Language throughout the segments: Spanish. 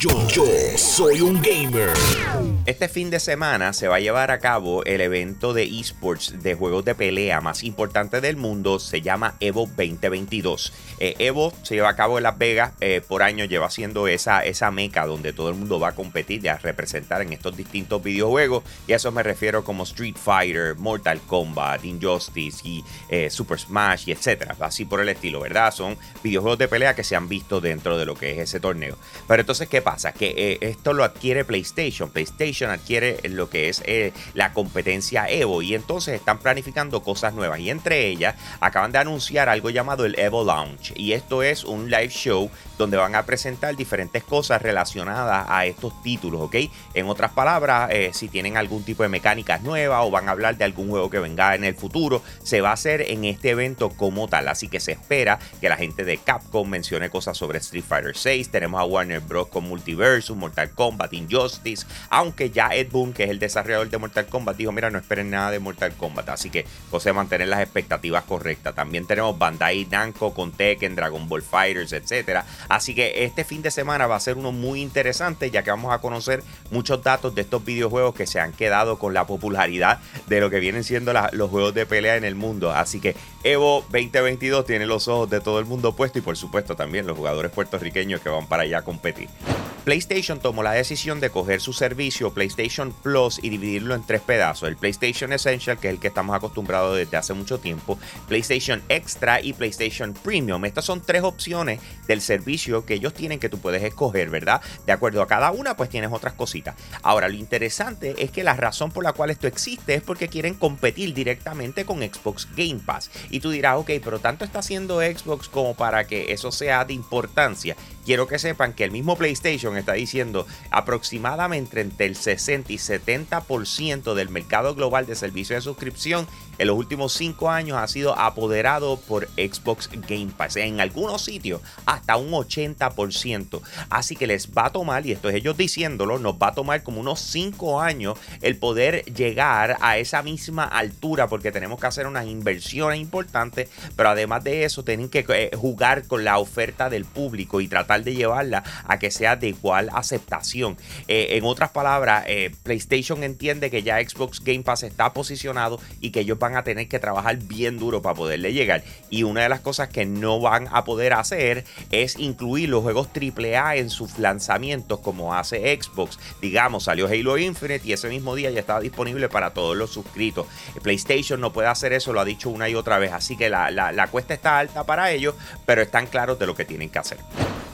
Yo, soy un gamer. Este fin de semana se va a llevar a cabo el evento de esports de juegos de pelea más importante del mundo. Se llama Evo 2022. Eh, Evo se lleva a cabo en Las Vegas. Eh, por año lleva siendo esa, esa meca donde todo el mundo va a competir y a representar en estos distintos videojuegos. Y a eso me refiero como Street Fighter, Mortal Kombat, Injustice y eh, Super Smash y etcétera. Así por el estilo, ¿verdad? Son videojuegos de pelea que se han visto dentro de lo que es ese torneo. Pero entonces, ¿qué pasa? Que esto lo adquiere PlayStation. PlayStation adquiere lo que es la competencia Evo y entonces están planificando cosas nuevas. Y entre ellas acaban de anunciar algo llamado el Evo Lounge y esto es un live show donde van a presentar diferentes cosas relacionadas a estos títulos, ¿ok? En otras palabras, eh, si tienen algún tipo de mecánicas nuevas o van a hablar de algún juego que venga en el futuro, se va a hacer en este evento como tal. Así que se espera que la gente de Capcom mencione cosas sobre Street Fighter 6. Tenemos a Warner Bros. con Multiversus, Mortal Kombat, Injustice. Aunque ya Ed Boon, que es el desarrollador de Mortal Kombat, dijo: Mira, no esperen nada de Mortal Kombat. Así que, José, mantener las expectativas correctas. También tenemos Bandai Namco con Tekken, Dragon Ball Fighters, etcétera. Así que este fin de semana va a ser uno muy interesante ya que vamos a conocer muchos datos de estos videojuegos que se han quedado con la popularidad de lo que vienen siendo los juegos de pelea en el mundo. Así que Evo 2022 tiene los ojos de todo el mundo puesto y por supuesto también los jugadores puertorriqueños que van para allá a competir. PlayStation tomó la decisión de coger su servicio PlayStation Plus y dividirlo en tres pedazos. El PlayStation Essential, que es el que estamos acostumbrados desde hace mucho tiempo, PlayStation Extra y PlayStation Premium. Estas son tres opciones del servicio que ellos tienen que tú puedes escoger, ¿verdad? De acuerdo a cada una, pues tienes otras cositas. Ahora, lo interesante es que la razón por la cual esto existe es porque quieren competir directamente con Xbox Game Pass. Y tú dirás, ok, pero tanto está haciendo Xbox como para que eso sea de importancia quiero que sepan que el mismo PlayStation está diciendo aproximadamente entre el 60 y 70% del mercado global de servicios de suscripción en los últimos 5 años ha sido apoderado por Xbox Game Pass. En algunos sitios hasta un 80%. Así que les va a tomar, y esto es ellos diciéndolo, nos va a tomar como unos 5 años el poder llegar a esa misma altura porque tenemos que hacer unas inversiones importantes, pero además de eso tienen que eh, jugar con la oferta del público y tratar de llevarla a que sea de igual aceptación. Eh, en otras palabras, eh, PlayStation entiende que ya Xbox Game Pass está posicionado y que ellos van a tener que trabajar bien duro para poderle llegar. Y una de las cosas que no van a poder hacer es incluir los juegos AAA en sus lanzamientos como hace Xbox. Digamos, salió Halo Infinite y ese mismo día ya estaba disponible para todos los suscritos. PlayStation no puede hacer eso, lo ha dicho una y otra vez. Así que la, la cuesta está alta para ellos, pero están claros de lo que tienen que hacer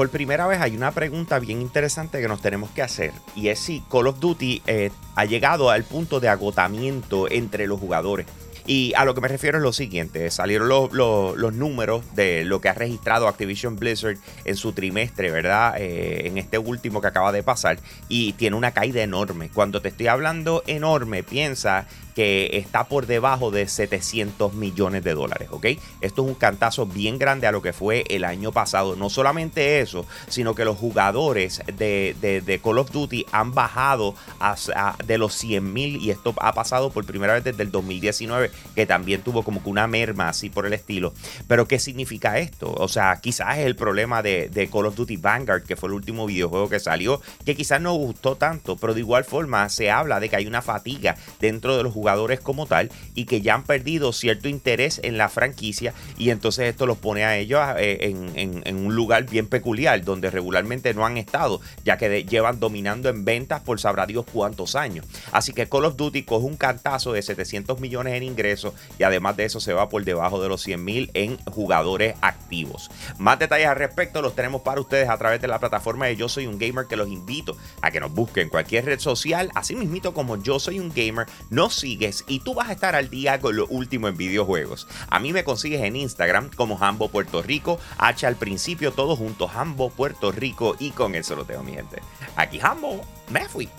por primera vez hay una pregunta bien interesante que nos tenemos que hacer y es si Call of Duty eh, ha llegado al punto de agotamiento entre los jugadores. Y a lo que me refiero es lo siguiente, salieron los, números de lo que ha registrado Activision Blizzard en su trimestre, ¿verdad? Eh, en este último que acaba de pasar. Y tiene una caída enorme. Cuando te estoy hablando enorme, piensa que está por debajo de 700 millones de dólares, ¿ok? Esto es un cantazo bien grande a lo que fue el año pasado. No solamente eso, sino que los jugadores de, Call of Duty han bajado de los 100 mil y esto ha pasado por primera vez desde el 2019, que también tuvo como que una merma así por el estilo. Pero ¿qué significa esto? O sea, quizás es el problema de, de Call of Duty Vanguard, que fue el último videojuego que salió, que quizás no gustó tanto, pero de igual forma se habla de que hay una fatiga dentro de los jugadores como tal y que ya han perdido cierto interés en la franquicia y entonces esto los pone a ellos eh, en, un lugar bien peculiar donde regularmente no han estado ya que llevan dominando en ventas por sabrá Dios cuántos años. Así que Call of Duty coge un cantazo de 700 millones en ingresos y además de eso se va por debajo de los 100 mil en jugadores activos. Más detalles al respecto los tenemos para ustedes a través de la plataforma de Yo Soy un Gamer que los invito a que nos busquen en cualquier red social, así mismito como Yo Soy un Gamer, nos y tú vas a estar al día con lo último en videojuegos. A mí me consigues en Instagram como Hambo Puerto Rico, H al principio, todo junto, Hambo Puerto Rico y con eso lo tengo mi gente. Aquí Hambo, me fui.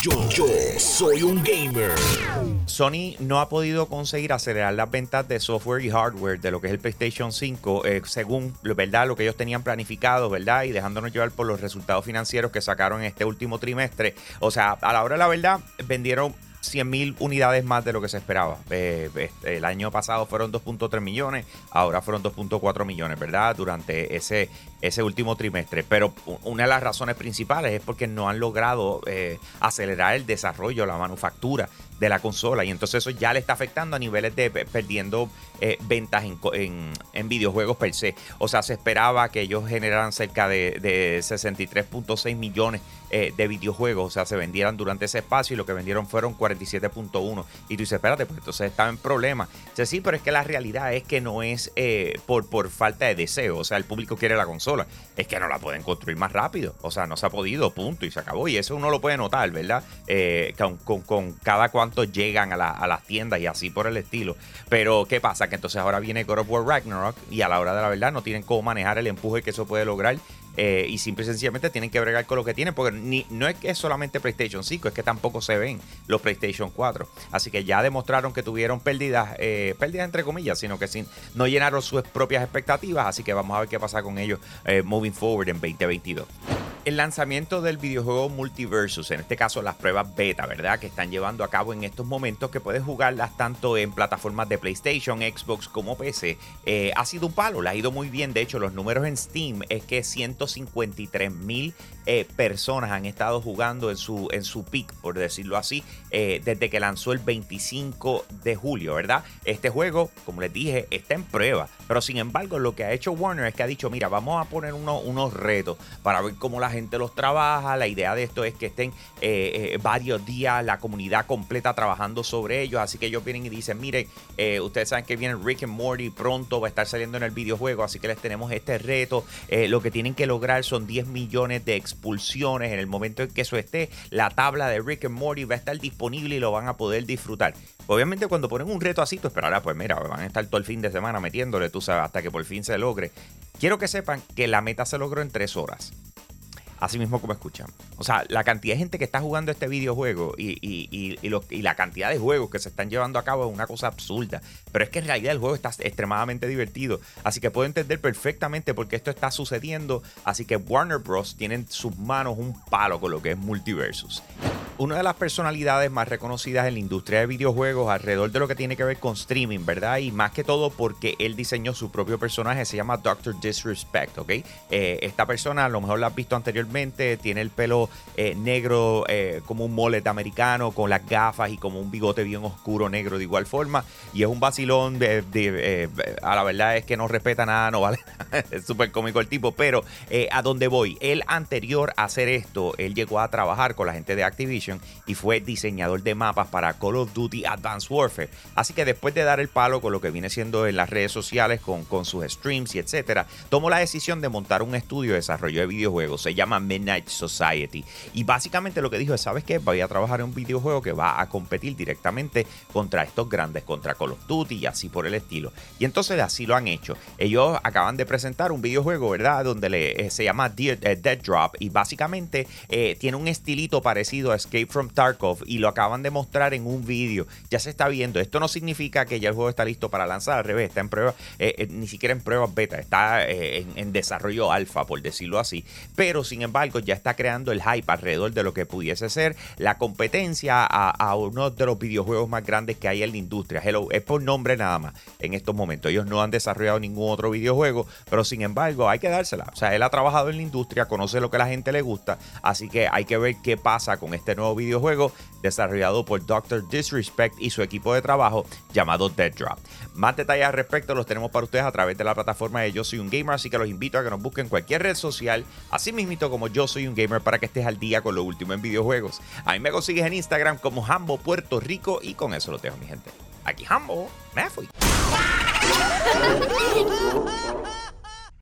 Yo, yo soy un gamer. Sony no ha podido conseguir acelerar las ventas de software y hardware de lo que es el PlayStation 5, eh, según ¿verdad? lo que ellos tenían planificado, ¿verdad? Y dejándonos llevar por los resultados financieros que sacaron este último trimestre. O sea, a la hora de la verdad, vendieron 100.000 unidades más de lo que se esperaba. Eh, el año pasado fueron 2.3 millones, ahora fueron 2.4 millones, ¿verdad? Durante ese, ese último trimestre. Pero una de las razones principales es porque no han logrado eh, acelerar el desarrollo, la manufactura de la consola. Y entonces eso ya le está afectando a niveles de perdiendo eh, ventas en, en, videojuegos per se. O sea, se esperaba que ellos generaran cerca de, de 63.6 millones eh, de videojuegos. O sea, se vendieran durante ese espacio y lo que vendieron fueron 47.1. Y tú dices, espérate, pues entonces estaba en problema. O sí, pero es que la realidad es que no es eh, por, por falta de deseo. O sea, el público quiere la consola. Es que no la pueden construir más rápido. O sea, no se ha podido, punto. Y se acabó. Y eso uno lo puede notar, ¿verdad? con, con, cada cuanto llegan a, a las tiendas y así por el estilo. Pero, ¿qué pasa? que entonces ahora viene God of War Ragnarok y a la hora de la verdad no tienen cómo manejar el empuje que eso puede lograr eh, y simple y sencillamente tienen que bregar con lo que tienen, porque no es que es solamente PlayStation 5, es que tampoco se ven los PlayStation 4. Así que ya demostraron que tuvieron pérdidas, eh, pérdidas entre comillas, sino que sin, no llenaron sus propias expectativas, así que vamos a ver qué pasa con ellos eh, moving forward en 2022 el lanzamiento del videojuego Multiversus, en este caso las pruebas beta, ¿verdad? Que están llevando a cabo en estos momentos, que puedes jugarlas tanto en plataformas de PlayStation, Xbox como PC, eh, ha sido un palo, le ha ido muy bien. De hecho, los números en Steam es que 153 mil eh, personas han estado jugando en su, en su peak, por decirlo así, eh, desde que lanzó el 25 de julio, ¿verdad? Este juego, como les dije, está en prueba, pero sin embargo, lo que ha hecho Warner es que ha dicho: Mira, vamos a poner unos retos para ver cómo la gente los trabaja. La idea de esto es que estén eh, eh, varios días la comunidad completa trabajando sobre ellos. Así que ellos vienen y dicen, miren, eh, ustedes saben que viene Rick and Morty pronto, va a estar saliendo en el videojuego, así que les tenemos este reto. lo que tienen que lograr son 10 millones de expulsiones. En el momento en que eso esté, la tabla de Rick and Morty va a estar disponible y lo van a poder disfrutar. Obviamente cuando ponen un reto así, tú esperarás, pues mira, van a estar todo el fin de semana metiéndole, tú sabes, hasta que por fin se logre. Quiero que sepan que la meta se logró en tres horas. Así mismo como escuchan. O sea, la cantidad de gente que está jugando este videojuego y, la cantidad de juegos que se están llevando a cabo es una cosa absurda. Pero es que en realidad el juego está extremadamente divertido. Así que puedo entender perfectamente por qué esto está sucediendo. Así que Warner Bros. tiene en sus manos un palo con lo que es Multiversus una de las personalidades más reconocidas en la industria de videojuegos alrededor de lo que tiene que ver con streaming, ¿verdad? Y más que todo porque él diseñó su propio personaje, se llama Doctor Disrespect, ¿ok? Eh, esta persona, a lo mejor la has visto anteriormente, tiene el pelo eh, negro eh, como un mullet americano, con las gafas y como un bigote bien oscuro negro de igual forma. Y es un vacilón, de, a la verdad es que no respeta nada, no vale, es súper cómico el tipo, pero a dónde voy, él anterior a hacer esto, él llegó a trabajar con la gente de Activision y fue diseñador de mapas para Call of Duty Advanced Warfare. Así que después de dar el palo con lo que viene siendo en las redes sociales, con, con sus streams y etcétera, tomó la decisión de montar un estudio de desarrollo de videojuegos. Se llama Midnight Society. Y básicamente lo que dijo es: ¿Sabes qué? Voy a trabajar en un videojuego que va a competir directamente contra estos grandes, contra Call of Duty y así por el estilo. Y entonces así lo han hecho. Ellos acaban de presentar un videojuego, ¿verdad? Donde le, eh, se llama Dead, eh, Drop y básicamente eh, tiene un estilito parecido a Escape from Tarkov y lo acaban de mostrar en un vídeo. Ya se está viendo. Esto no significa que ya el juego está listo para lanzar, al revés, está en prueba, eh, eh, ni siquiera en pruebas beta, está eh, en, desarrollo alfa, por decirlo así. Pero sin embargo, ya está creando el hype alrededor de lo que pudiese ser la competencia a, uno de los videojuegos más grandes que hay en la industria. Hello, es por nombre nada más en estos momentos. Ellos no han desarrollado ningún otro videojuego, pero sin embargo, hay que dársela. O sea, él ha trabajado en la industria, conoce lo que la gente le gusta, así que hay que ver qué pasa con este nuevo videojuego desarrollado por Dr. Disrespect y su equipo de trabajo llamado Dead Drop. Más detalles al respecto los tenemos para ustedes a través de la plataforma de Yo Soy Un Gamer, así que los invito a que nos busquen cualquier red social, así mismito como Yo Soy Un Gamer, para que estés al día con lo último en videojuegos. Ahí me consigues en Instagram como Hambo Puerto Rico y con eso lo dejo, mi gente. Aquí Hambo, me fui.